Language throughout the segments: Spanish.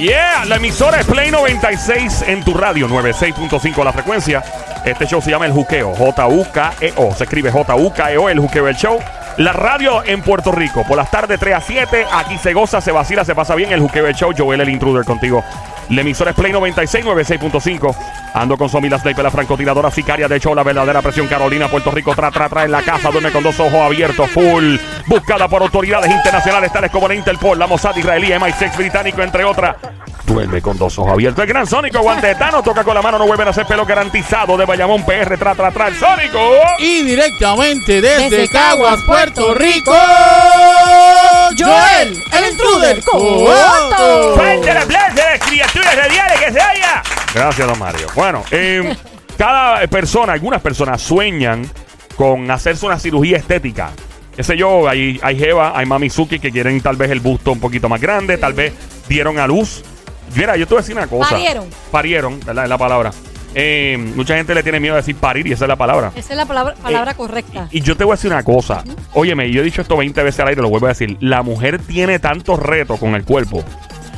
Yeah, la emisora es Play 96 en tu radio, 96.5 la frecuencia. Este show se llama El Juqueo, J-U-K-E-O. Se escribe J-U-K-E-O, El Juqueo, el show. La radio en Puerto Rico, por las tardes 3 a 7. Aquí se goza, se vacila, se pasa bien. El Juqueo, el show. Joel, el intruder contigo. La emisora es Play 96, 96.5. Ando con Somi, la sniper, la francotiradora sicaria de show, la verdadera presión Carolina, Puerto Rico, tra, tra, tra en la casa, duerme con dos ojos abiertos, full. Buscada por autoridades internacionales tales como la Interpol, la Mossad israelí, MI6 británico, entre otras. Duerme con dos ojos abiertos. El gran Sónico, guantetano, toca con la mano, no vuelven a hacer pelo garantizado de Bayamón PR, tra, tra, tra, el Sónico. Y directamente desde, Desde Caguas, Puerto Rico, Joel, el intruder, Coto. ¡Fuerte el aplauso de las criaturas radiales que se haya! Gracias, don Mario. Bueno, eh, cada persona, algunas personas sueñan con hacerse una cirugía estética. Qué sé yo, hay, hay Jeva, hay Mamizuki que quieren tal vez el busto un poquito más grande, tal vez dieron a luz. Mira, yo te voy a decir una cosa. Parieron. Parieron, ¿verdad? Es la palabra. Eh, mucha gente le tiene miedo a decir parir y esa es la palabra. Esa es la palabra, palabra Eh, correcta. Y yo te voy a decir una cosa. Óyeme, yo he dicho esto 20 veces al aire, lo vuelvo a decir. La mujer tiene tantos retos con el cuerpo.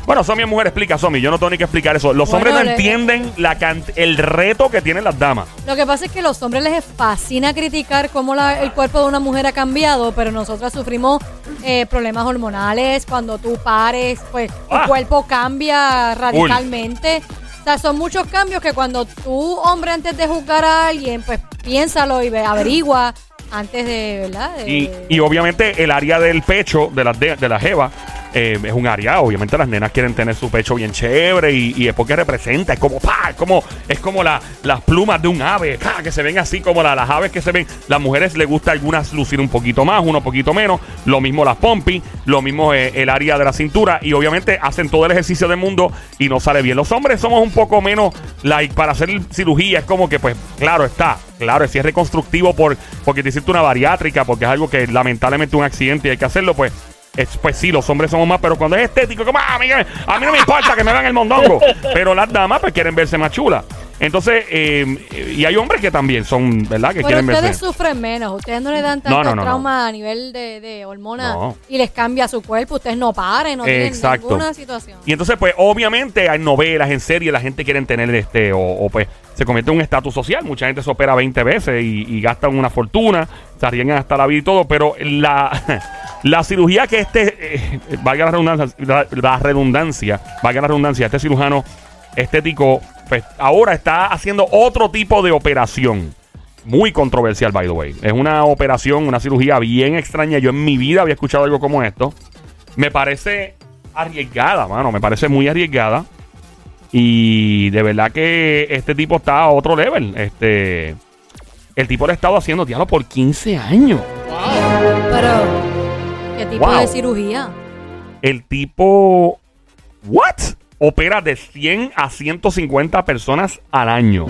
Bueno, Somi es mujer, explica, Somi. Yo no tengo ni que explicar eso. Los Bueno, hombres no le- entienden la can- el reto que tienen las damas. Lo que pasa es que a los hombres les fascina criticar cómo la- el cuerpo de una mujer ha cambiado, pero nosotras sufrimos eh, problemas hormonales. Cuando tú pares, pues tu Ah. cuerpo cambia radicalmente. O sea, son muchos cambios que cuando tú, hombre, antes de juzgar a alguien, pues piénsalo y ve, averigua antes de, ¿verdad? De- Y, y obviamente el área del pecho de la, de, de la jeva eh, es un área, obviamente las nenas quieren tener su pecho bien chévere y, es porque representa, es como, pa, es como, es como la- las plumas de un ave, que se ven así como la- las aves que se ven. Las mujeres les gusta algunas lucir un poquito más, uno un poquito menos, lo mismo las pompis, lo mismo eh, el área de la cintura y obviamente hacen todo el ejercicio del mundo y no sale bien. Los hombres somos un poco menos, like, para hacer cirugía es como que, pues, claro está, claro, si es reconstructivo por, porque te hiciste una bariátrica, porque es algo que lamentablemente un accidente y hay que hacerlo, pues, es- pues sí, los hombres somos más, pero cuando es estético, como, "Ah, a mí, a mí no me importa que me vean el mondongo. Pero las damas, pues, quieren verse más chulas. Entonces, eh, y hay hombres que también son, ¿verdad? Que Pero quieren ustedes verse. sufren menos, ustedes no le dan tanto no, no, no. trauma a nivel de, de hormonas y les cambia su cuerpo, ustedes no paren, no tienen Exacto. ninguna situación. Y entonces, pues, obviamente hay novelas, en serie, la gente quiere tener este, o, o, pues, se convierte en un estatus social. Mucha gente se opera 20 veces y, y gastan una fortuna, se arriesgan hasta la vida y todo, pero la, la cirugía que este, eh, valga la redundancia, la, la redundancia, valga la redundancia, este cirujano estético, pues, ahora está haciendo otro tipo de operación. Muy controversial, by the way. Es una operación, una cirugía bien extraña. Yo en mi vida había escuchado algo como esto. Me parece arriesgada, mano. Me parece muy arriesgada. Y de verdad que este tipo está a otro level. Este. El tipo lo ha estado haciendo, diablo, por 15 años. Pero, ¿qué tipo Wow. de cirugía? El tipo. ¿What? Opera de 100 a 150 personas al año.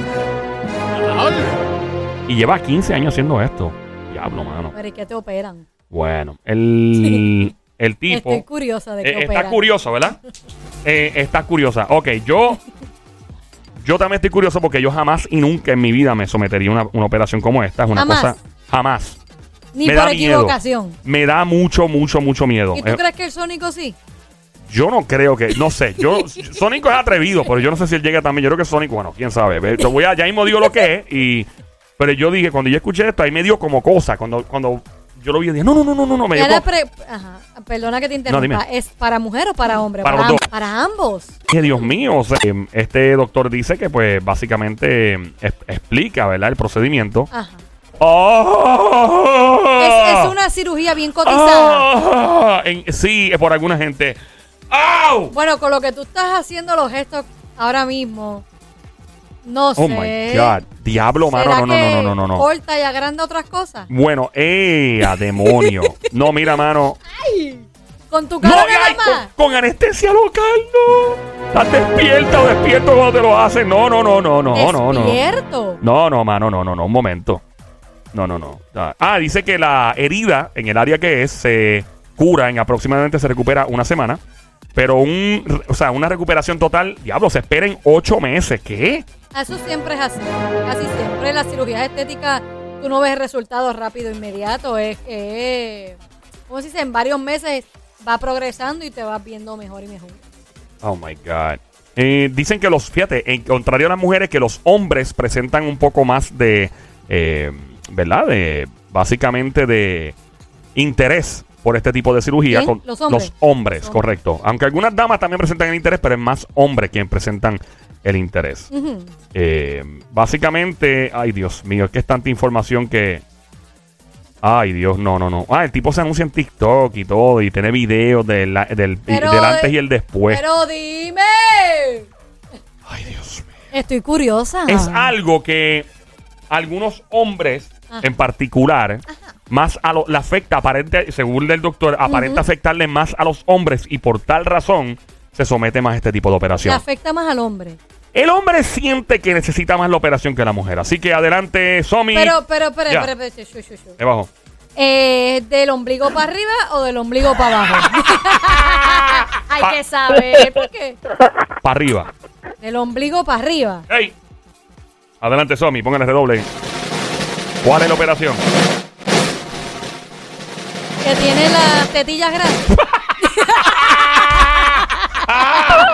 Y lleva 15 años haciendo esto. Diablo, mano. ¿Pero y qué te operan? Bueno, el, el tipo. Estoy curiosa de qué Eh, está curioso, ¿verdad? Eh, está curiosa. Ok, yo. Yo también estoy curioso porque yo jamás y nunca en mi vida me sometería a una, una operación como esta. Es una Jamás. cosa. Jamás. Ni me por da miedo. equivocación. Me da mucho, mucho, mucho miedo. ¿Y tú Eh, crees que el Sónico sí? Yo no creo que. No sé. Yo. Sónico es atrevido, pero yo no sé si él llega también. Yo creo que Sónico, bueno, quién sabe. Voy a, ya mismo digo lo que es. Y. Pero yo dije, cuando yo escuché esto, ahí me dio como cosa. Cuando, cuando yo lo vi, dije, no, no, no, no, no, no. Me dio como- Ajá, perdona que te interrumpa. ¿Es para mujer o para hombre? Para los am- dos. para ambos. que Dios mío, o sea, este doctor dice que pues básicamente es- explica, ¿verdad? El procedimiento. Ajá. ¡Ah! Es, es una cirugía bien cotizada. ¡Ah! En- sí, es por alguna gente. ¡Au! Bueno, con lo que tú estás haciendo los gestos ahora mismo, no sé. Oh my God. Diablo, mano. ¿Será No, no, no, no, no, no, no. Corta y agranda otras cosas. Bueno, ¡eh! a demonio! No, mira, mano. Con tu No, cara ay, más. con, con anestesia local, no. Estás despierta o despierto cuando te lo hacen. No, no, no, no, no, no, no. Despierto. No, no, mano, no, no, no, un momento. No, no, no. Ah, Ah, dice que la herida en el área que es se cura en aproximadamente se recupera una semana. Pero un, o sea, una recuperación total, diablo, se espera en ocho meses. ¿Qué? Eso siempre es así. Casi siempre las cirugías estéticas, tú no ves resultados rápido, inmediato. Es que, como se dice, en varios meses va progresando y te vas viendo mejor y mejor. Oh my God. Eh, dicen que los, fíjate, en contrario a las mujeres, que los hombres presentan un poco más de, eh, ¿verdad? De, básicamente de interés por este tipo de cirugía. Con- Los hombres. Los hombres, Los hombres. correcto. Aunque algunas damas también presentan el interés, pero es más hombres quien presentan el interés. Eh, básicamente, ay Dios mío, es que es tanta información que... Ay Dios, no, no, no. Ah, el tipo se anuncia en TikTok y todo y tiene videos del, del, Pero- del antes y el después. Pero dime. ay Dios mío. Estoy curiosa. Es algo que algunos hombres Ajá. en particular más a lo, le afecta aparente según el doctor aparenta afectarle más a los hombres y por tal razón se somete más a este tipo de Le operación. afecta más al hombre. El hombre siente que necesita más la operación que la mujer, así que adelante, Somi. Pero, pero, pero, Ya. pero, pero, shu, shu, shu. Debajo. Eh, ¿Del ombligo para arriba o del ombligo para abajo? Hay que saber. ¿Por qué? Para arriba. Del ombligo para arriba. ¡Ey! Adelante, Somi, póngale redoble. ¿Cuál es la operación? Que tiene las tetillas grandes.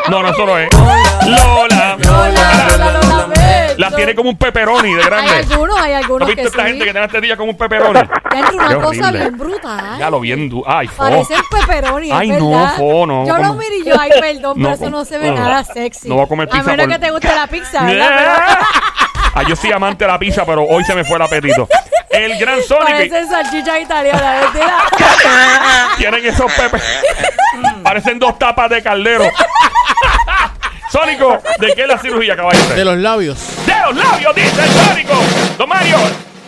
No, no, eso no es. Lola. Lola, Lola, Lola. Las tiene como un pepperoni de Hay grande. algunos, hay ¿No algunos viste que esta sí. gente que tiene esta tilla como un pepperoni? Ya entra una Qué cosa horrible. bien brutal. Ya lo bien du- Ay, fo. Parecen pepperoni, Ay, es no, verdad. fo, no, Yo lo como- miro y yo, ay, perdón, No, pero eso como- no se ve no. nada sexy. No voy a comer pizza A menos por- que te guste la pizza, ¿verdad? Ah, yo soy amante de la pizza, pero hoy se me fue el apetito. El gran Sonic parecen salchichas italianas, ¿verdad? tienen esos pepes. Parecen dos tapas de caldero. Sónico, ¿de qué es la cirugía, caballero? De los labios. de los labios, dice el Sónico. Don Mario,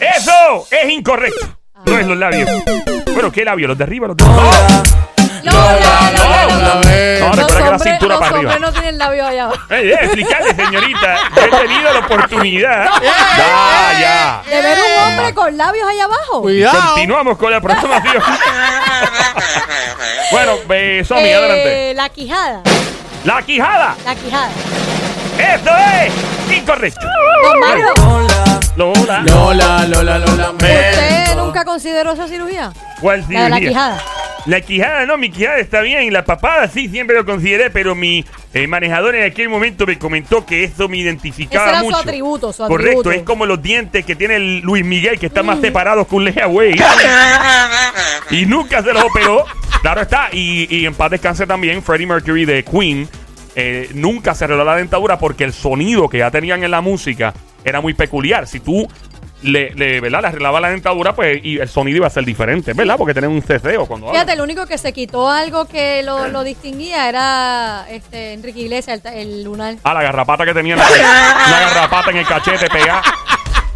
eso es incorrecto. No es los labios. Bueno, ¿qué labios? ¿Los de arriba? ¿Los de abajo? Lola, Lola, no, Lola. No, eh. No, Los recuerda que la hombres- cintura para arriba. no tienen labios allá abajo. Eh, eh, señorita. Yo he tenido la oportunidad. Ya, ya. De ver un hombre con labios allá abajo. Cuidado. Continuamos con la programación. bueno, eh, Somi, Eh, adelante. La quijada. La quijada. La quijada. Esto es incorrecto. Don Mario, Lola. Lola, Lola, Lola. ¿usted nunca consideró esa cirugía? ¿Cuál La de la cirugía? quijada. La quijada, no, mi quijada está bien. La papada sí, siempre lo consideré, pero mi eh, manejador en aquel momento me comentó que eso me identificaba Ese era su mucho. atributo, su Correcto, atributo. es como los dientes que tiene el Luis Miguel, que están más separados que un leaway. y nunca se los operó. Claro está, y, y en paz descanse también Freddie Mercury de Queen. eh, nunca se arregló la dentadura porque el sonido que ya tenían en la música era muy peculiar. Si tú le, le, ¿verdad? le arreglabas la dentadura, pues y el sonido iba a ser diferente, ¿verdad? Porque tenía un ceseo cuando habla. Fíjate, el único que se quitó algo que lo, lo distinguía era este Enrique Iglesias, el, lunar. Ah, la garrapata que tenía en la Una garrapata en el cachete pegada.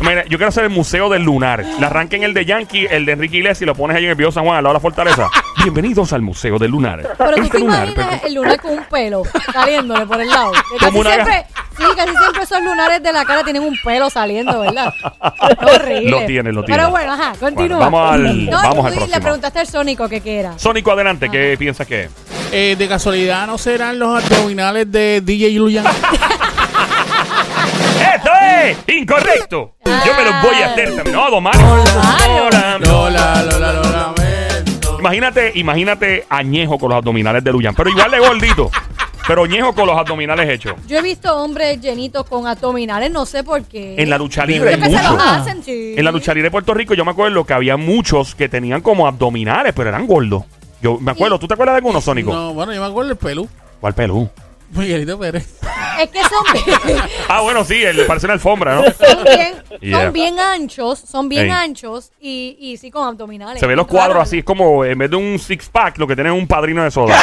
Mira, yo quiero hacer el museo del lunar. Le arranquen el de Yankee, el de Enrique Iglesias y lo pones ahí en el Pío San Juan, al lado de la fortaleza. Bienvenidos al museo del lunar. Pero tú Este te lunar, imaginas pero- el lunar con un pelo saliéndole por el lado. Que Como casi una siempre, sí, casi siempre esos lunares de la cara tienen un pelo saliendo, ¿verdad? Horrible. Lo tiene, lo tiene. Pero bueno, ajá, continúa. Bueno, vamos al- No, vamos tú al le próximo. preguntaste al Sónico que qué era. Sónico, adelante, ¿qué piensas que es? Eh, de casualidad, ¿no serán los abdominales de DJ Luyan? ¡Esto es incorrecto! Yo me los voy a hacer también. No, don Mario. Lola, Lola. Imagínate, imagínate añejo con los abdominales de Luyan, pero igual de gordito. Pero añejo con los abdominales hechos. Yo he visto hombres llenitos con abdominales, no sé por qué. En la lucha libre hay muchos. hacen, sí. En la lucha libre de Puerto Rico yo me acuerdo que había muchos que tenían como abdominales, pero eran gordos. Yo me acuerdo, ¿tú te acuerdas de alguno, Sónico? No, bueno, yo me acuerdo del pelú. ¿Cuál pelú? Miguelito Pérez. Es que son bien, Ah, bueno, sí, el, parece una alfombra, ¿no? son bien, Yeah. son bien anchos, son bien Ey. anchos y, y sí con abdominales. Se ven los cuadros así, es como en vez de un six pack, lo que tiene es un padrino de soda.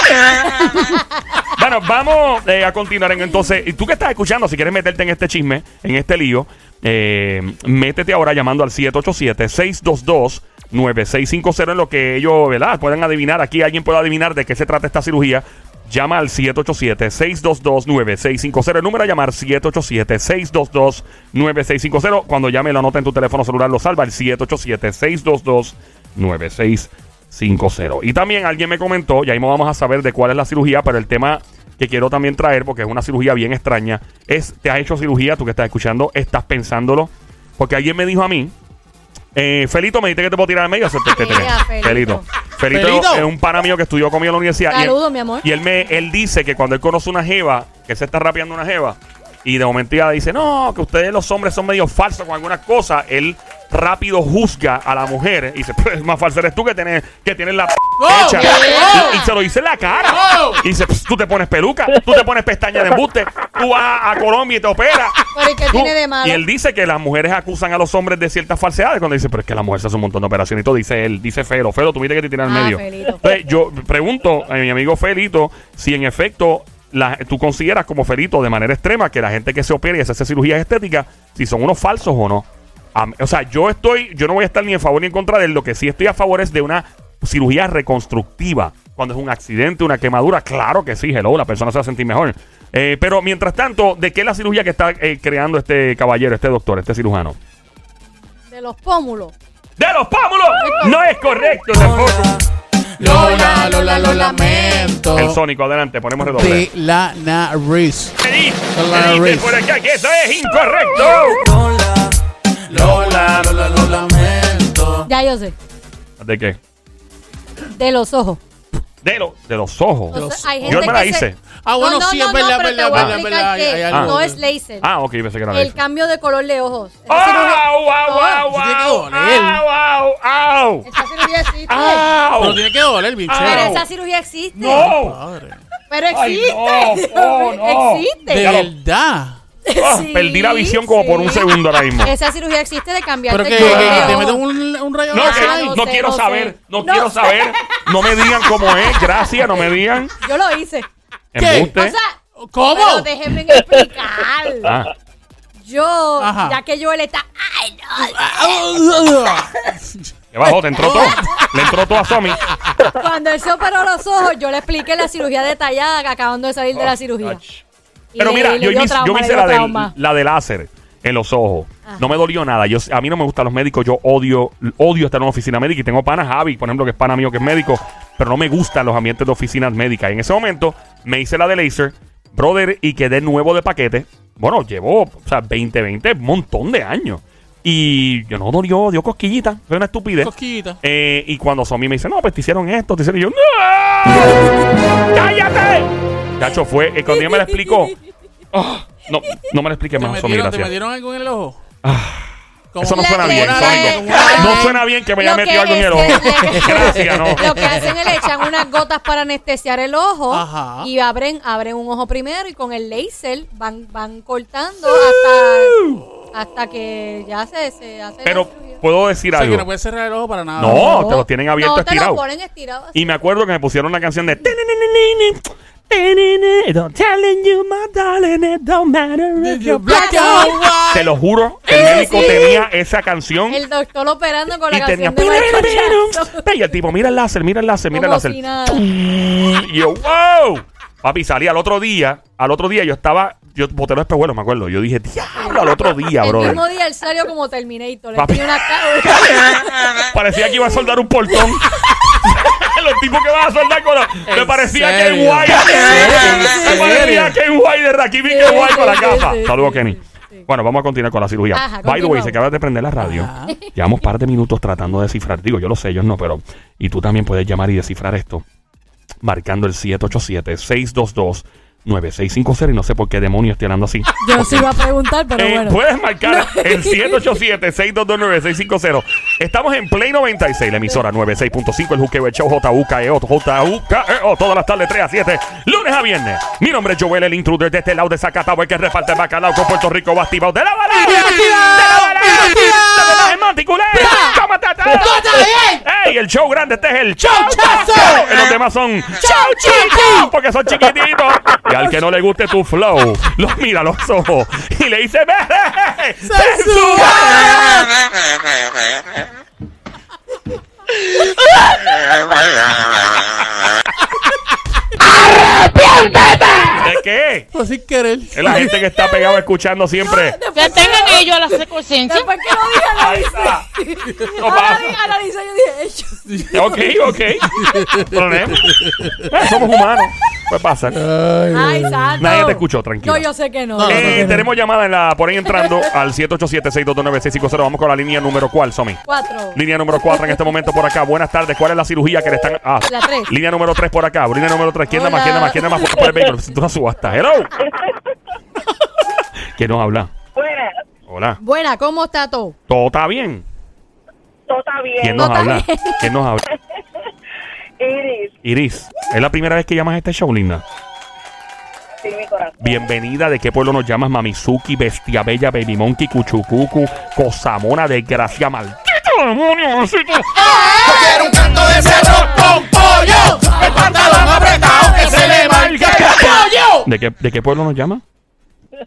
bueno, vamos eh, a continuar en, entonces. Y tú que estás escuchando, si quieres meterte en este chisme, en este lío, eh, métete ahora llamando al 787-622-9650 en lo que ellos, ¿verdad? Pueden adivinar. Aquí alguien puede adivinar de qué se trata esta cirugía. Llama al 787-622-9650. El número a llamar 787-622-9650. Cuando llame la nota en tu teléfono celular lo salva el 787-622-9650. Y también alguien me comentó, y ahí vamos a saber de cuál es la cirugía, pero el tema que quiero también traer, porque es una cirugía bien extraña, es, ¿te has hecho cirugía? Tú que estás escuchando, estás pensándolo. Porque alguien me dijo a mí, eh, Felito, me dijiste que te puedo tirar al medio. Felito. Felito, Felito. es un pana mío que estudió conmigo en la universidad. y él- Saludos, mi amor. Y él me él dice que cuando él conoce una jeva, que se está rapeando una jeva, y de momento ella dice, no, que ustedes los hombres son medio falsos con algunas cosas, él rápido juzga a la mujer y dice, pues más falso eres tú que tienes, que tienes la p ¡Oh! hecha. Y, y se lo dice en la cara. ¡Oh! Y dice, "Pss, tú te pones peluca, tú te pones pestaña de embuste, tú vas a Colombia y te operas. ¿y él dice que las mujeres acusan a los hombres de ciertas falsedades cuando dice, pero es que la mujer se hace un montón de operaciones y todo. Dice él, dice Felo, Felo, tú viste que te tiran al Ah, medio. Felito. Entonces, yo pregunto a mi amigo Felito si en efecto la- tú consideras como Felito de manera extrema que la gente que se opera y se hace cirugías estéticas, si son unos falsos o no. O sea, yo estoy, yo no voy a estar ni en favor ni en contra de él. Lo que sí estoy a favor es de una cirugía reconstructiva. Cuando es un accidente, una quemadura, claro que sí, hello, la persona se va a sentir mejor. Eh, pero mientras tanto, ¿de qué es la cirugía que está eh, creando este caballero, este doctor, este cirujano? De los pómulos. ¡De los pómulos! No es correcto tampoco. Lola, Lola, lo lamento. El sónico, adelante, ponemos redoble. De la nariz. ¿Qué dice? Lola ¿Qué dice Reese. por acá? Que eso es incorrecto. Lola, Lola, lo lamento. Ya yo sé. ¿De qué? De los ojos. De, lo- de los ojos. O sea, hay gente Yo me la que se- hice. Ah, bueno, no, no, sí, es verdad, no, es pero te verdad, voy a es verdad, explicar verdad, que hay algo no es laser. Ah, ok, pensé que era el cambio de color de ojos. Esa ¡Au, cirugía- au, au, au, tiene que au! doler. ¡Au, au, au! Esa cirugía existe. ¡Au! Pero tiene que doler, Ah. Pero esa cirugía existe. ¡No! Padre. Pero Ay, existe. no, no, no. existe. De Ya lo- verdad. Ah, Sí, perdí la visión como por un sí. segundo ahora mismo. Esa cirugía existe de cambiarte Pero que, el que- que te meten un, un rayo No, que- no no sé, quiero no sé. saber, no, No quiero saber. No me digan cómo es, gracias, no me digan. Yo lo hice. ¿Qué? Embuste. O sea, ¿Cómo? pero déjenme explicar. Ah, Yo, Ajá. ya que Joel está. Ay, no. ¿qué bajó? ¿Te entró todo? Le entró todo a Somi. Cuando él se operó los ojos, yo le expliqué la cirugía detallada que acabando de salir de la cirugía. Y Pero mira, yo, trauma, me hice la, del, la de láser en los ojos. Ajá. No me dolió nada. Yo, a mí no me gustan los médicos. Yo odio odio estar en una oficina médica. Y tengo pana Javi, por ejemplo, que es pana mío que es médico. Pero no me gustan los ambientes de oficinas médicas. Y en ese momento me hice la de laser, brother, y quedé nuevo de paquete. Bueno, llevó, o sea, 20, 20, un montón de años. Y yo no dolió, dio cosquillita. Fue una estupidez. Cosquillita. Eh, y cuando Somi me dice, no, pues te hicieron esto, te hicieron y yo, ¡No! ¡Cállate! Cacho, fue, eh, cuando ella me lo explicó, ah, no, no me lo explique ¿Te más, Somi, metieron, ¿Te gracias. metieron algo en el ojo? Como- Eso no suena le- bien, le- Sónico. le- No suena bien que me haya metido algo en el ojo. Gracias, no. Lo que hacen es le echan unas gotas para anestesiar el ojo Ajá. y abren, abren un ojo primero y con el laser van, van cortando hasta, hasta que ya se, se hace la Pero. ¿puedo decir O sea, que no algo? puedes cerrar el ojo para nada. No, te lo tienen abierto, no, te estirado. lo ponen. Y me acuerdo que me pusieron una canción de... Don't telling you, my darling, it don't matter if you're black or white. Te lo juro, el médico sí. tenía esa canción El doctor operando con la y tenía canción de y el tipo mira el láser mira el láser mira el láser si y yo wow papi salí al otro día al otro día yo estaba yo boté los espejuelos me acuerdo yo dije diablo al otro día El brother mismo día él salió como Terminator. Le tenía una parecía que iba a soldar un portón los tipos que van a soldar con los, me ¿En parecía que en serio? White ¿En me parecía serio? que en White de Rakimi que Sí, White con la capa saludos Kenny bueno vamos a continuar con la cirugía Ajá, by the way se acaba de prender la radio Ajá. Llevamos un par de minutos tratando de descifrar. Digo, yo lo sé, ellos no, pero. Y tú también puedes llamar y descifrar esto. Marcando el 787-622-9650. Y no sé por qué demonios estoy hablando así. Yo sí iba a preguntar, pero Eh, bueno. Puedes marcar el 787-622-9650. Estamos en Play 96, la emisora 96.5, el Juqueo, el show JUKEO, JUKEO, todas las tardes 3 a 7, lunes a viernes. Mi nombre es Joel, el intruder de este lado de Zacatau, el que reparte bacalao con Puerto Rico, va activado de la ¡Ey! El show grande, este es el! Chazo. Y los demás son Chau Chicos, porque son chiquititos. Y al que no le guste tu flow, los mira a los ojos y le dice, ¡Ve! ¿De qué? Pues sin querer. Es la gente que está pegado escuchando siempre. Que tengan ellos a la conciencia. Después que lo dije, Ahí está. No pasa. Anali- Analicé, yo dije, ellos. Ok, ok. Problema. Eh, somos humanos. Puede pasar. Ay, santo. Nadie te escuchó, tranquilo. No, yo sé que no. No, Eh, que no. tenemos llamada en la, por ahí entrando al 787-622-9650. Vamos con la línea número cuál, Somi. Cuatro. Línea número 4 en este momento por acá. Buenas tardes. ¿Cuál es la cirugía que le están.? Ah, La tres. Línea número 3 por acá. Línea número 3. ¿Quién da más? ¿Quién da más? ¿Quién da más? Por el vehículo. Tú una subasta. Hello. ¿Quién nos habla? Buenas, Hola. Buena, ¿cómo está todo? ¿Todo está bien? todo está bien. ¿Quién nos está habla? bien. ¿Quién nos habla? Iris, Iris. ¿Es la primera vez que llamas a este show, linda? sí, mi corazón. Bienvenida. ¿De qué pueblo nos llamas? Mamizuki, Bestia Bella, Baby Monkey, Cuchucucu, Cosamona, Desgracia Maldito demonio. Yo quiero un canto de cerro con pollo. El pantalón apretado que se le marque el pollo. ¿De qué, ¿De qué pueblo nos llama?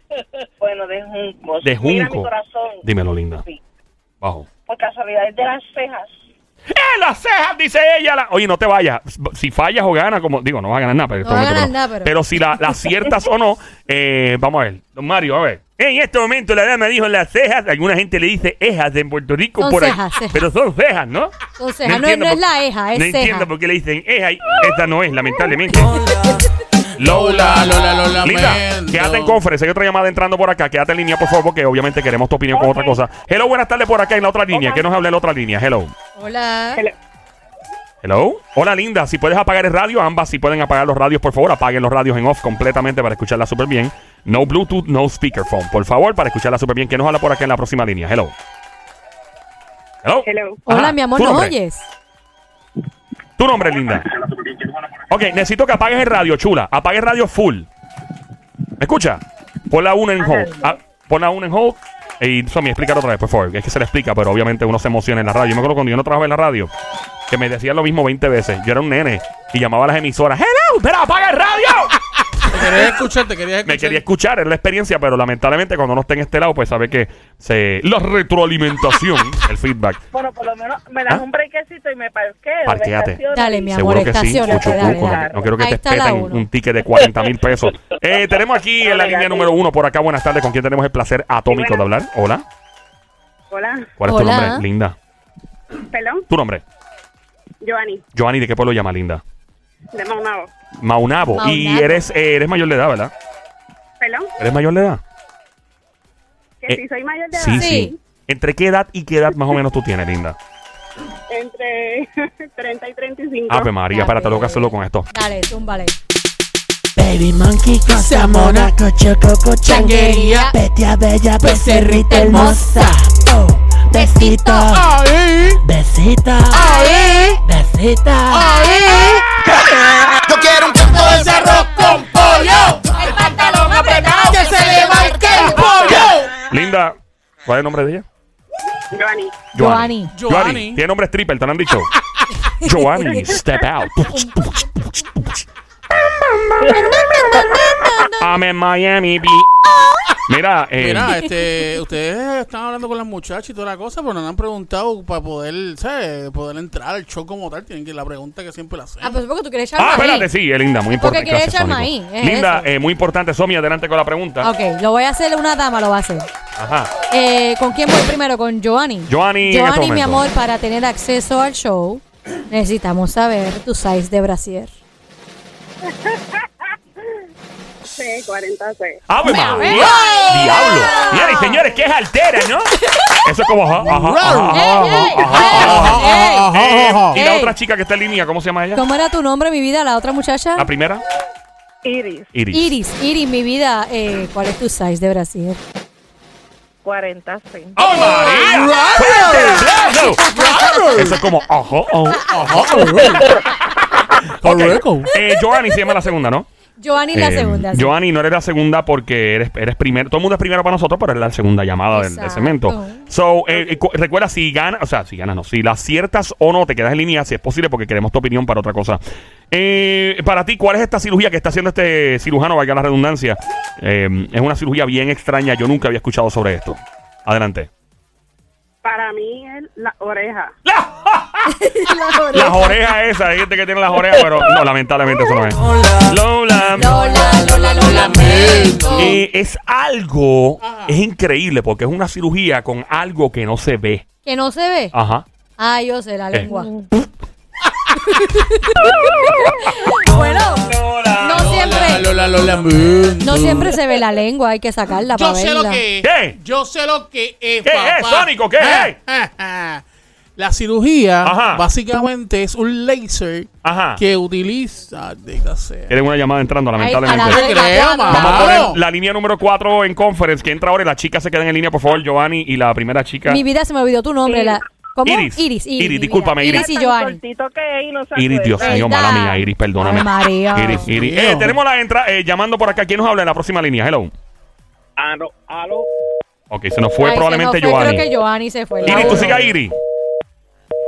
Bueno, de Junco. De Mira Junco. mi corazón. Dímelo, linda. Sí, Bajo. por casualidad es de las cejas. ¡Eh, las cejas! Dice ella. La- Oye, no te vayas. Si fallas o ganas, como digo, no vas a ganar nada. Pero, No va a ganar no. nada, pero- si la, la aciertas o no, eh, vamos a ver. Don Mario, a ver. En este momento la dama dijo las cejas. Alguna gente le dice ejas en Puerto Rico. Son por ahí. cejas. Pero son cejas, ¿no? Son cejas. No, entiendo no es la eja, es No ceja. entiendo por qué le dicen eja y esta no es, lamentablemente. Lola, Lola, Lola, Linda, quédate en conferencia. Hay otra llamada entrando por acá. Quédate en línea, por favor, porque obviamente queremos tu opinión con otra cosa. Hello, buenas tardes por acá en la otra línea. ¿Qué nos habla en la otra línea? Hello. Hola. Hello. Hola, linda. Si puedes apagar el radio, ambas si pueden apagar los radios, por favor, apaguen los radios en off completamente para escucharla súper bien. No Bluetooth, no speakerphone. Por favor, para escucharla súper bien. ¿Quién nos habla por acá en la próxima línea? Hello. Hello. Hello. Hola, Ajá, mi amor, ¿tu ¿nos nombre? oyes? Tu nombre, linda. Ok, necesito que apagues el radio, chula. Apague el radio full. ¿Me escucha? Pon la 1 en hold. Ah, pon la 1 en hold. Y Somi, explícalo otra vez, por favor. Es que se le explica, pero obviamente uno se emociona en la radio. Yo me acuerdo cuando yo no trabajaba en la radio, que me decían lo mismo 20 veces. Yo era un nene y llamaba a las emisoras. ¡Hello! ¡Pero apaga el radio! Te querías escuchar, te querías escuchar. Me quería escuchar, es la experiencia, pero lamentablemente cuando uno está en este lado, pues sabe que se la retroalimentación, el feedback. Bueno, por lo menos me das ¿Ah? un brequecito y me parqueo. Estaciono Dale, mi amor, Seguro que sí, Cucho dale, no, dale. no quiero que Ahí te peten un ticket de 40 mil pesos. Eh, tenemos aquí en la línea número uno por acá. Buenas tardes. ¿Con quién tenemos el placer atómico de hablar? Hola. Hola, ¿Cuál es tu nombre, Linda? perdón, ¿Tu nombre? Giovanni, Joanny, ¿de qué pueblo llama, Linda? De Maunabo. Maunabo. Y eres, eh, eres mayor de edad, ¿verdad? Perdón, ¿Eres mayor de edad? que Eh, si soy mayor de edad. Sí, sí, Sí. ¿Entre qué edad y qué edad más o menos tú tienes, Linda? Entre 30 y 35. Ave María, Ya espérate, tengo que hacerlo con esto. Dale, zúmbale. Baby monkey, cosa mona, cocho, coco, changuería, Petia bella, becerrita hermosa. Oh, besito, Ahí, besita, ahí, besita. Yo quiero un canto de cerro con pollo. El pantalón apretado Que se le marque el pollo. Linda, ¿cuál es el nombre de ella? Giovanni, Joanny. Joanny. Tiene nombre stripper, te lo han dicho. Joanny, step out. I'm in Miami Beach. Mira, eh, Mira, este, ustedes están hablando con las muchachas y toda la cosa, pero no han preguntado para poder, ¿sabes? Poder entrar al show como tal. Tienen que la pregunta que siempre la hacen. Ah, pues porque tú quieres echar Ah, maíz. espérate, sí, eh, Linda, muy Porque importante. quiere Gracias, echar maíz, es Linda, eso. eh, muy importante, Somi, adelante con la pregunta. Ok, lo voy a hacer una dama, lo va a hacer. Ajá. Eh, ¿Con quién voy primero? Con Joanny. Joanny, en este Joanny, mi momento. amor, para tener acceso al show, necesitamos saber tu size de brasier. sí, 46. ¡Ave ¡Me María! ¡Diablo! Señores y señores, que es altera, ¿no? Eso es como ajá, ajá, ajá, ¡Ey, ajá, ajá, ajá. Ajá, ajá. Y la otra chica que está en línea, ¿cómo se llama ella? ¿Cómo era tu nombre, mi vida? ¿La otra muchacha? La primera, Iris, Iris. Iris, Iris, mi vida, eh, ¿cuál es tu size de brasier? 46. ¡Oh, María! ¡Fuerte el aplauso! Eso es como ajá, ajá. Correcto. Eh, Joanny se llama la segunda, ¿no? Joanny la Eh, segunda. sí. Joanny, no eres la segunda porque eres, eres primero. Todo el mundo es primero para nosotros, pero eres la segunda llamada del, del Exacto. segmento. So, eh, eh, cu- recuerda, si ganas, o sea, si ganas, no, si la aciertas o no, te quedas en línea, si es posible, porque queremos tu opinión para otra cosa. Eh, para ti, ¿cuál es esta cirugía que está haciendo este cirujano, valga la redundancia? Eh, es una cirugía bien extraña, yo nunca había escuchado sobre esto. Adelante. Para mí es la oreja. Las orejas esas, hay gente que tiene las orejas, pero no, lamentablemente eso no es. Lola. Lola, Lola, lo lamento. Eh, es algo, es increíble porque es una cirugía con algo que no se ve. ¿Que no se ve? Ajá. Ah, yo sé, la Eh. lengua. bueno, no siempre, lo, la- lo lamento. no siempre se ve la lengua, hay que sacarla Yo para sé verla. lo que es. ¿Qué? Yo sé lo que es, ¿Qué papá. es, Sónico? ¿Qué es? La cirugía Ajá. básicamente es un laser Ajá. que utiliza. Diga sea. Tienen una llamada entrando, lamentablemente. a la- No Vamos a Claro. poner la línea número 4 en conference que entra ahora y las chicas se quedan en línea, por favor, Giovanni y la primera chica. Mi vida se me olvidó tu nombre. La, ¿Cómo? Iris. Iris. Iris, mi discúlpame, vida. Iris. Iris y Tan Joanny. cortito que es y no se Iris, Dios acuerda. mío, ¿Verdad? mala mía, Iris, perdóname. Ay, María. Iris, Iris. Eh, tenemos la entrada eh, llamando por acá. ¿Quién nos habla en la próxima línea? Hello. Aló, aló. Ok, se nos fue Ay, se probablemente nos fue, Giovanni. Creo que Joanny se fue. la Iris, tú uno. sigas Iris.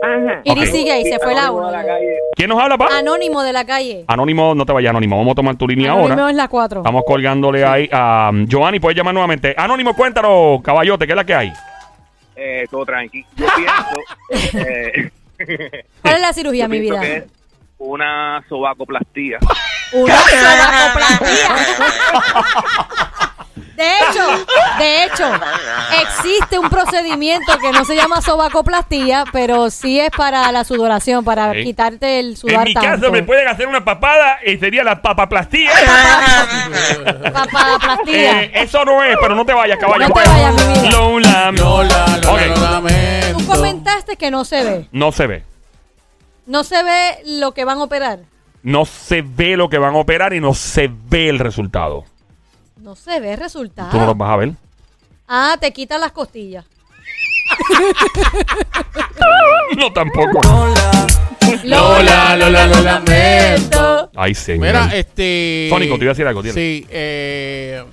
Ajá. Iris sigue ahí, se fue la Anónimo de 1. la calle. ¿Quién nos habla, pa? Anónimo de la calle. Anónimo, no te vayas, Anónimo. Vamos a tomar tu línea Anónimo ahora. es la 4. Estamos colgándole ahí a um, Giovanni. Puedes llamar nuevamente. Anónimo, cuéntanos, caballote, ¿qué es la que hay? Eh, todo tranqui. Yo pienso eh, ¿Cuál es la cirugía, yo mi vida? que es una sobacoplastía. Una sobacoplastía. De hecho, de hecho, existe un procedimiento que no se llama sobacoplastía, pero sí es para la sudoración, para Sí. quitarte el sudar En mi tanto. caso me pueden hacer una papada y sería la papaplastía. Papaplastía. Eh, eso no es, pero no te vayas, caballo. No te vayas, mi vida. Lola. Lola, Lola, Ok. lo lamento. Tú comentaste que no se ve. No se ve. No se ve lo que van a operar. No se ve lo que van a operar y no se ve el resultado. No se ve resultado. Tú no lo vas a ver. Ah, te quitan las costillas. No tampoco. Lola, Lola, lo lamento. Ay, señor. Mira, este. Sónico, te iba a decir algo, dile. Sí, eh.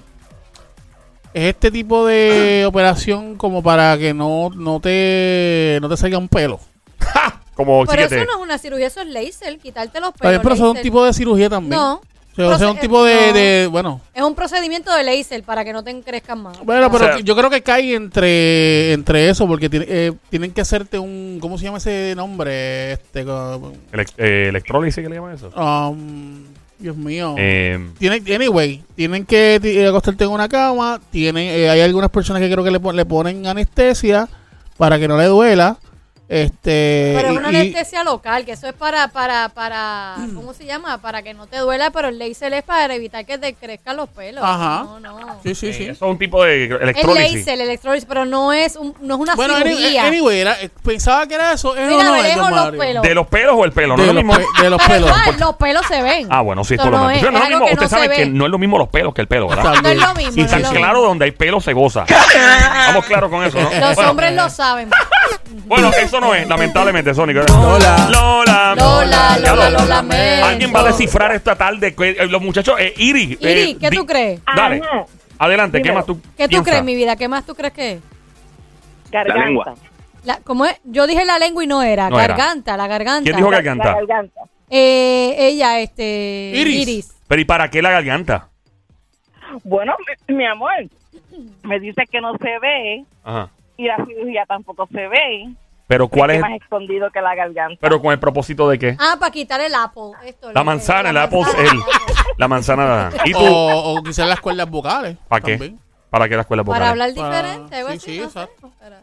Es este tipo de operación como para que no, no te no te salga un pelo. ¡Ja! Como Pero síguete. eso no es una cirugía, eso es laser, quitarte los pelos. pero eso es un tipo de cirugía también. No. O sea, o sea, un tipo de, no. de- Bueno. Es un procedimiento de laser para que no te crezcan más. Bueno, pero O sea- yo creo que cae entre, entre eso, porque tiene- eh, tienen que hacerte un. ¿Cómo se llama ese nombre? Este. Elec- eh, electrólisis, ¿qué le llaman eso? um, Dios mío. Eh, Tienen, anyway, tienen que acostarte en una cama. Tienen, eh, hay algunas personas que creo que le, pon- le ponen anestesia para que no le duela. Este, Pero es una y- anestesia local, que eso es para, para, para, ¿cómo se llama? Para que no te duela, pero el laser es para evitar que te crezcan los pelos. Ajá. No, no. Sí, sí, eh, sí. Eso es un tipo de Es electrólisis. laser, el electrólisis, pero no es, un, no es una Bueno, cirugía. anyway, era- eh, pensaba que era eso. ¿Es o Mira, no es, los Mario? pelos. ¿De los pelos o el pelo? No De es lo los, mismo. pe- de los Pero pelos. igual, los pelos se ven. Ah, bueno, sí, esto lo es, No es lo mismo. Usted sabe que no es lo mismo los pelos que el pelo, ¿verdad? No es lo mismo. Y tan claro donde hay pelo se goza. Vamos claro con eso, ¿no? Los hombres lo saben. Bueno, eso no es, lamentablemente, Sónico. Lola. Lola. Lola, Lola, lo- lo lamento. Alguien va a descifrar esta tarde. que, eh, los muchachos, eh, Iri. eh, Iri, ¿qué tú crees? Dale. Ajá. Adelante, ¿qué más tú ¿Qué tú piensas? crees, mi vida? ¿Qué más tú crees que es? Garganta. La lengua. La, ¿Cómo es? Yo dije la lengua y no era. No era. garganta, la garganta. ¿Quién dijo La garganta? garganta. Eh, ella, este. Iris. Pero ¿y para qué la garganta? Bueno, mi, mi amor, me dice que no se ve Ajá. Y la cirugía tampoco se ve. Pero ¿cuál ¿Qué es? más escondido que la garganta? Pero con el propósito de qué? Ah, para quitar el apple. Esto, La manzana, el apple, manzana, el-. La manzana. ¿Y tú? O, o quizás las cuerdas vocales. ¿Para qué? ¿Para qué la escuela Para vocales? hablar Para- diferente. algo sí, sí, no exacto. Para-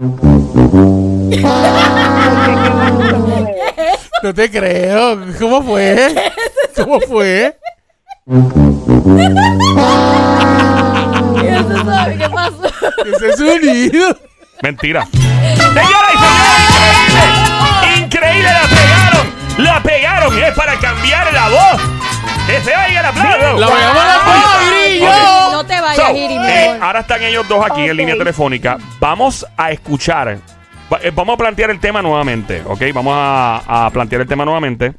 No te creo. ¿Cómo fue? ¿Cómo fue? ¿Qué es eso? ¿Qué pasó? Ese sonido. Mentira. Señoras y señores, increíble, la pegaron, la pegaron y es para cambiar la voz. Que se oiga el aplauso. La pegamos la voz, yo. No te So, vayas, Iri, mi eh, ahora están ellos dos aquí en línea telefónica. Vamos a escuchar. va- eh, Vamos a plantear el tema nuevamente, ¿ok? Vamos a, a plantear el tema nuevamente.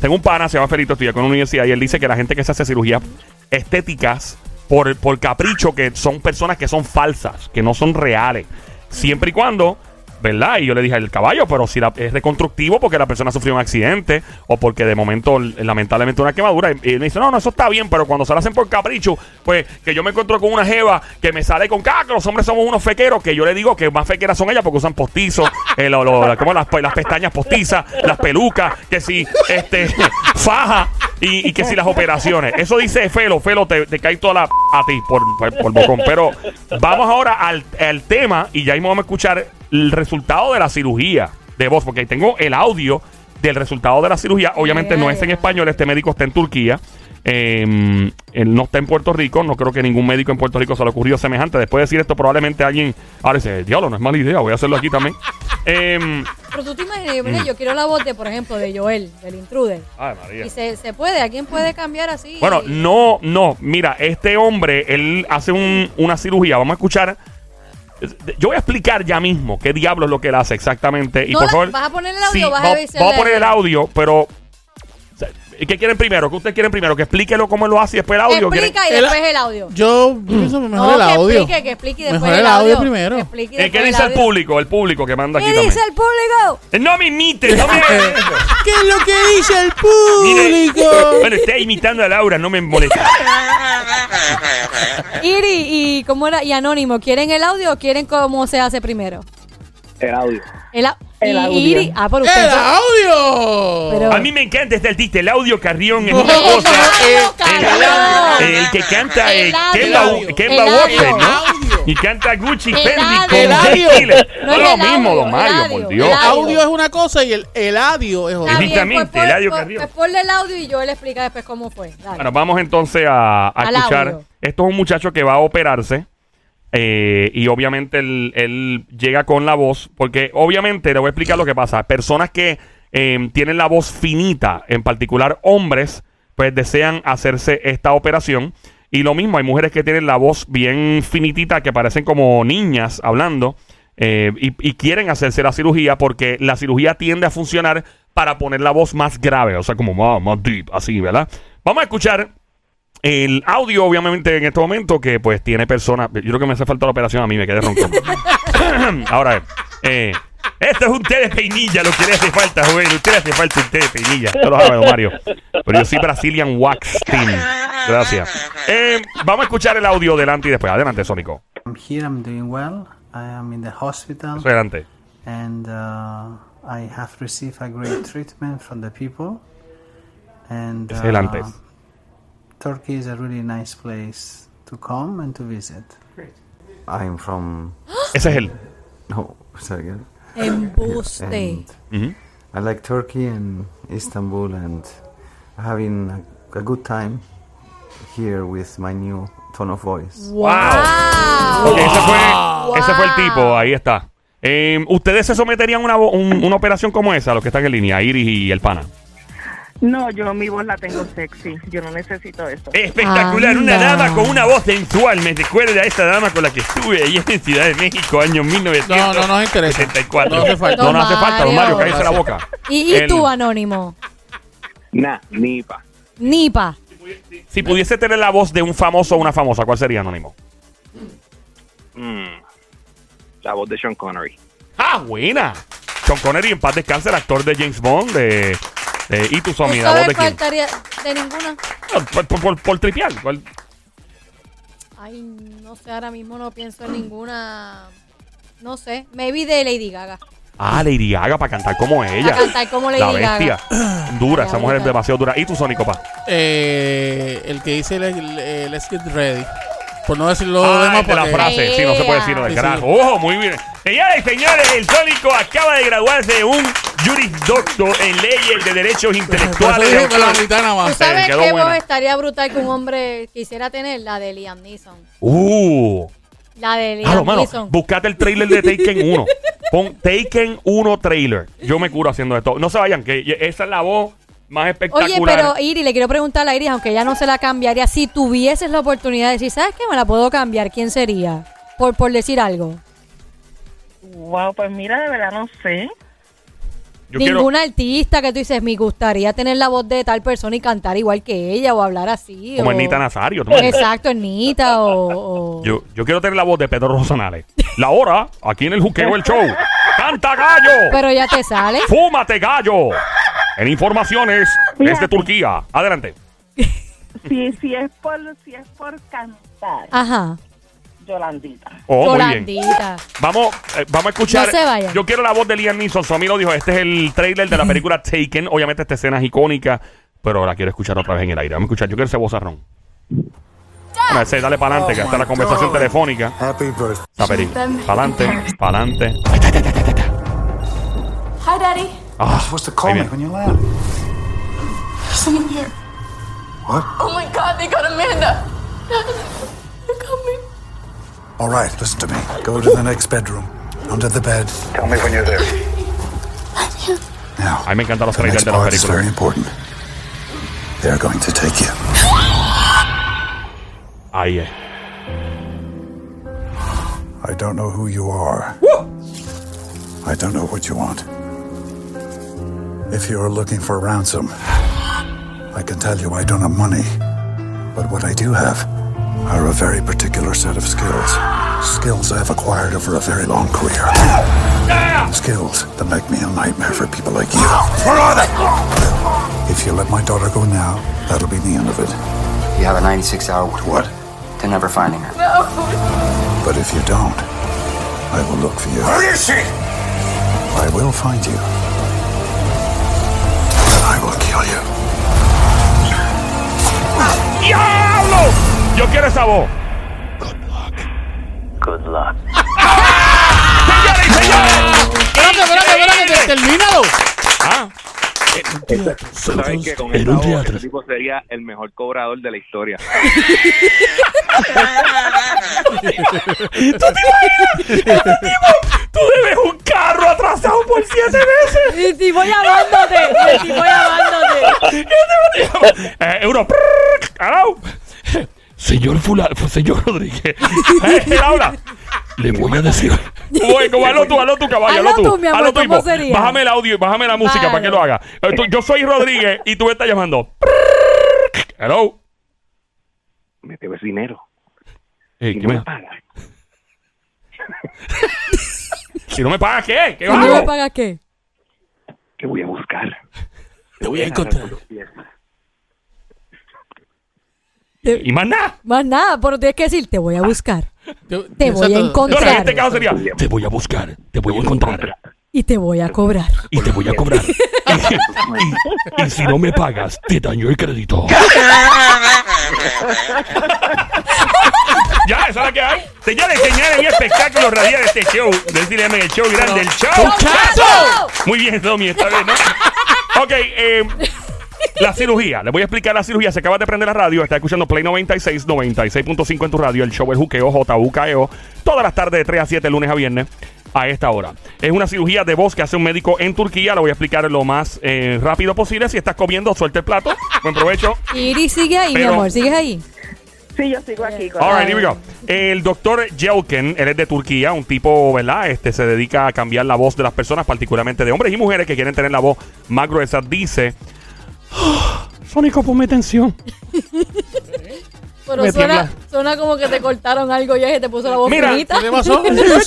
Tengo un pana, se llama Ferito, estudia con una universidad y él dice que la gente que se hace cirugías estéticas por, por capricho, que son personas que son falsas, que no son reales. Siempre y cuando, ¿verdad? Y yo le dije al caballo, pero si es reconstructivo porque la persona sufrió un accidente o porque de momento, lamentablemente, una quemadura. Y, me dice, no, no, eso está bien, pero cuando se lo hacen por capricho, pues que yo me encuentro con una jeva que me sale con caca, los hombres somos unos fequeros, que yo le digo que más fequeras son ellas porque usan postizos, eh, lo- como las, las pestañas postizas, las pelucas, que si, este, faja. Y, que si las operaciones. Eso dice Felo. Felo, te, te cae toda la a ti por, por, por bocón. Pero vamos ahora al, al tema y ya mismo vamos a escuchar el resultado de la cirugía de voz. Porque tengo el audio del resultado de la cirugía. Obviamente no es en español. Este médico está en Turquía. Eh, él no está en Puerto Rico. No creo que ningún médico en Puerto Rico se le ocurrió semejante. Después de decir esto, probablemente alguien ahora dice: Diablo, no es mala idea, voy a hacerlo aquí también. Eh, Pero tú te imaginas, mira, yo quiero la voz de, por ejemplo, de Joel, del intruder. ay, María. Y se, se puede, ¿a quién puede cambiar así? Bueno, no, no. Mira, este hombre, él hace un- una cirugía. Vamos a escuchar. Yo voy a explicar ya mismo qué diablo es lo que él hace exactamente. Y No, por la- favor. ¿vas a poner el audio Sí, vas a decirle- vamos a poner el audio, pero. ¿Qué quieren primero? ¿Qué ustedes quieren primero? ¿Que explíquelo cómo lo hace y después el audio? ¿Quieren- Explica y El- después el audio. Yo pienso mejor no, el que audio. explique, que explique y después Mejor el, el audio primero. Que y Eh, ¿Qué dice el audio. público? El público que manda aquí ¿Qué también. dice el público? Eh, No me imites, no me. ¿Qué es lo que dice el Mire, público? bueno, está imitando a Laura, no me molesta. Iri y ¿cómo era? Y Anónimo, ¿quieren el audio o quieren cómo se hace primero? El audio. El, a- El y- audio. Ah, por usted. ¡El audio! Pero- A mí me encanta este artista, el audio Carrión es una No, cosa. eh, Carrión. El, el que canta El eh, audio. Kemba, El Kemba audio. Walker, ¿no? El audio. Y canta Gucci El Fendi con El Jay audio. Killer. No No es lo el mismo, audio, don Mario, el por audio, Dios. el audio es una cosa y el, el audio es Está otra. bien, Evidentemente, pues, el audio pues, Carrión. pues ponle el audio y yo le explica después cómo fue. Dale. Bueno, vamos entonces a, a Al escuchar. audio. Esto es un muchacho que va a operarse. Eh, y obviamente él, llega con la voz. Porque obviamente le voy a explicar lo que pasa. Personas que eh, tienen la voz finita, en particular hombres, pues desean hacerse esta operación. Y lo mismo, hay mujeres que tienen la voz bien finitita, que parecen como niñas hablando. eh, y, y quieren hacerse la cirugía porque la cirugía tiende a funcionar para poner la voz más grave, o sea, como más, más deep, así, ¿verdad? Vamos a escuchar el audio, obviamente, en este momento, que pues tiene personas. Yo creo que me hace falta la operación a mí, me quedé ronco. Ahora, eh, esto es un té de peinilla, lo que le hace falta, joven. Usted le hace falta un té de peinilla. Esto lo sabe, don Mario. Pero yo soy Brazilian Wax Team. Gracias. Eh, vamos a escuchar el audio delante y después. Adelante, Sónico. I'm here, I'm doing well. I am in the hospital Adelante. and uh, I have received a great treatment from the people. And uh, Excelente. Turkey is a really nice place to come and to visit. I'm from. Ese es él. No, sorry again. Embuste. And Ujú. I like Turkey and Istanbul and having a, a good time here with my new tone of voice. ¡Wow! Ok, ese fue, ese fue el tipo, ahí está. Eh, ¿Ustedes se someterían a una, un- una operación como esa, los que están en línea, Iris y el pana? No, yo mi voz la tengo sexy. Yo no necesito eso. Espectacular, una dama con una voz sensual. Me recuerda a esta dama con la que estuve allí en Ciudad de México, año 1974. No, no nos interesa. No No hace falta. No, no hace falta, don Mario, cállese la boca. ¿Y, y tú, Anónimo? Nah, ni pa. Nipa. Si pudiese tener la voz de un famoso o una famosa, ¿cuál sería anónimo? Mm. La voz de Sean Connery. ¡Ah, buena! Sean Connery, en paz descanse, el actor de James Bond, de... de ¿Y tu ¿Tú voz sabes de cuál quién? estaría de ninguna? No, por, por, por, por tripear. ¿cuál? Ay, no sé, ahora mismo no pienso en ninguna. No sé, maybe de Lady Gaga. Ah, Lady Gaga para cantar como ella. Para cantar como Lady La Gaga. bestia. Dura, esa mujer es demasiado dura. ¿Y tu Sónico, pa? Eh, el que dice le- le- Let's Get Ready. Por no decirlo Ah, demás de la frase. Sí, no se puede decir lo del Sí, sí. carajo. ¡Ojo! Muy bien. Señoras y señores, el Sónico acaba de graduarse de un Juris Doctor en leyes de derechos intelectuales. de la mitad nada ¿Tú más. sabes quedó qué voz estaría brutal que un hombre quisiera tener? La de Liam Neeson. Uh. La de Ah, Liam mano, Neeson. buscate el trailer de Taken 1. Pon Taken 1 trailer. Yo me curo haciendo esto. No se vayan, que esa es la voz más espectacular. Oye, pero Iri, le quiero preguntar a Iris, aunque ella no se la cambiaría, si tuvieses la oportunidad de decir, ¿sabes qué? Me la puedo cambiar, ¿quién sería? Por, por decir algo. Wow, pues mira, de verdad no sé. Yo quiero- Ningún artista que tú dices, me gustaría tener la voz de tal persona y cantar igual que ella o hablar así. como o... Ernita Nazario. Exacto, Ernita o... o- Yo, yo quiero tener la voz de Pedro Rosanales. La hora, aquí en el juqueo el show. ¡Canta gallo! Pero ya te sale. ¡Fúmate gallo! En informaciones desde Fíjate. Turquía. Adelante. Si, si es por si es por cantar, Ajá. Yolandita. Oh, muy bien. Yolandita. Vamos, eh, vamos a escuchar. No se vayan. Yo quiero la voz de Liam Neeson. Somi lo dijo. Este es el trailer de la película Taken. Obviamente esta escena es icónica, pero la quiero escuchar otra vez en el aire. Vamos a escuchar. Yo quiero ese vozarrón. Bueno, ese, dale para adelante, que está la conversación telefónica. Happy birthday. Para adelante, para adelante. Hi, Daddy. Ah, supposed to call me when you laugh. Someone here. What? Oh my God, they got Amanda. They're coming. All right, listen to me. Go to the next bedroom. Under the bed. Tell me when you're there. Now, A mí me encantan los the trailers next de las part is very películas. important. They're going to take you. Ahí es. I don't know who you are. I don't know what you want. If you're looking for ransom, I can tell you I don't have money. But what I do have are a very particular set of skills. Skills I've acquired over a very long career. Skills that make me a nightmare for people like you. Where are they? If you let my daughter go now, that'll be the end of it. You have a 96 hour what? To never finding her. But if you don't, I will look for you. Where is she? I will find you. And I will kill you. ¡Diablo! Yo quiero esa voz. Good luck. ¡Señores y señores! Espérate, espérate, espérate, termínalo. Ah, ¿Sabes que con un voz, teatro. ese tipo sería el mejor cobrador de la historia? tú debes un carro atrasado por siete veces. Y tipo llamándote. Y tipo llamándote. Eh, euro. Señor Fulano, señor Rodríguez, Eh, habla. le voy a decir. Bueno, como hazlo tú, hazlo tú, caballo, Hazlo tú. tú, mi amor, hazlo tú, ¿cómo hijo. sería? Bájame el audio y bájame la música Vale. para que lo haga. Eh, tú- yo soy Rodríguez y tú me estás llamando. Hello. Me debes dinero. Eh, Y ¿qué no me- me pagas. Si no me pagas, ¿qué? ¿Qué ¿Y no me hago? pagas qué? Te voy a buscar. Te voy a encontrar. por los pies. Y más nada. Más nada, pero tienes que decir, te voy a buscar. Te Te voy a encontrar. no, en este caso sería. Te voy a buscar, te voy a encontrar Y te voy a cobrar. y te voy a cobrar. y, y si no me pagas, te daño el crédito. Ya, esa es la que hay. Señores, señores, y espectáculo radial de este show. Decirme el show grande, el show. ¡Chazo! Muy bien, Tommy, esta vez, ¿no? ok, eh, la cirugía. Les voy a explicar la cirugía. Se acaba de prender la radio. Está escuchando Play 96, 96.5 en tu radio. El show El Juqueo, JUKEO. Todas las tardes de 3 a 7, lunes a viernes, a esta hora. Es una cirugía de voz que hace un médico en Turquía. Lo voy a explicar lo más eh, rápido posible. Si estás comiendo, suelta el plato. Buen provecho. Iris sigue ahí, mi amor. ¿Sigues ahí? Sí, yo sigo aquí. con- All right, here we go. El doctor Jelken, él es de Turquía, un tipo, ¿verdad? Este se dedica a cambiar la voz de las personas, particularmente de hombres y mujeres que quieren tener la voz más gruesa. Dice: "Ah, Sónico, ponme tensión. Pero Me suena, tiembla. suena como que te cortaron algo ya y te puso la voz Mira, finita. ¿Qué te pasó? Yo voy a editar la,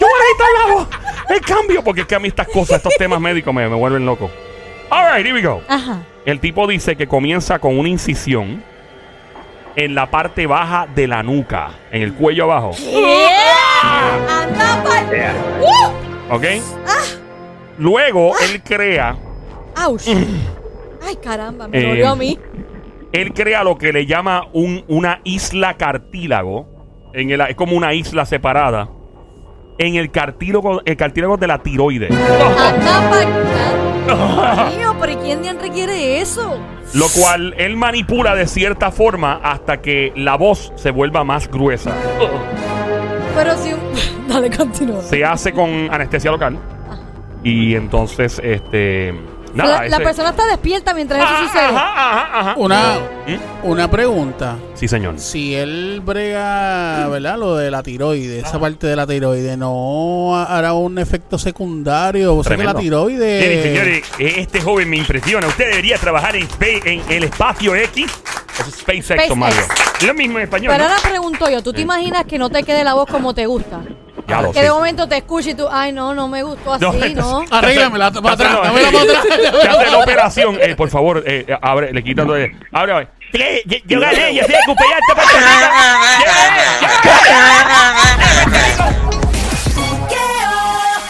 yo voy a editar la voz. El cambio, porque es que a mí estas cosas, estos temas médicos me, me vuelven loco. All right, here we go. Ajá. El tipo dice que comienza con una incisión en la parte baja de la nuca, en el cuello abajo. ¡Yeah! ¡Anda pa'l- ¡Uh! ¿Ok? Luego él crea, ¡Auch! Ay, caramba, me Eh, dolió a mí. él crea lo que le llama un, una isla cartílago. En el, es como una isla separada. En el cartílago, el cartílago de la tiroides. ¡Anda pa'l- Mío, pero ¿y quién diantre quiere eso? Lo cual él manipula de cierta forma hasta que la voz se vuelva más gruesa. Pero si un... Dale, continúa. Se hace con anestesia local. Y entonces, este. Nada, la, la ese- persona está despierta mientras eso Ajá, sucede. ajá, ajá, ajá. Una, ¿Mm? una pregunta. Sí, señor. Si él brega, ¿verdad? Lo de la tiroide, esa parte de la tiroide, ¿no hará un efecto secundario? O sea que la Tremendo. tiroide... Miren, señores, este joven me impresiona. Usted debería trabajar en, spa- en el espacio X. Eso es SpaceX, SpaceX. Mario. Lo mismo en español. Pero ¿no? ahora pregunto yo, ¿tú te imaginas que no te quede la voz como te gusta? Que de momento te escucho y tú, ay, no, no me gustó así, ¿no? ¿no? Arréglamela para atrás, para atrás. Te hace la operación. Eh, por favor, eh, abre, le quitan todo. el- Abre, abre. Yo-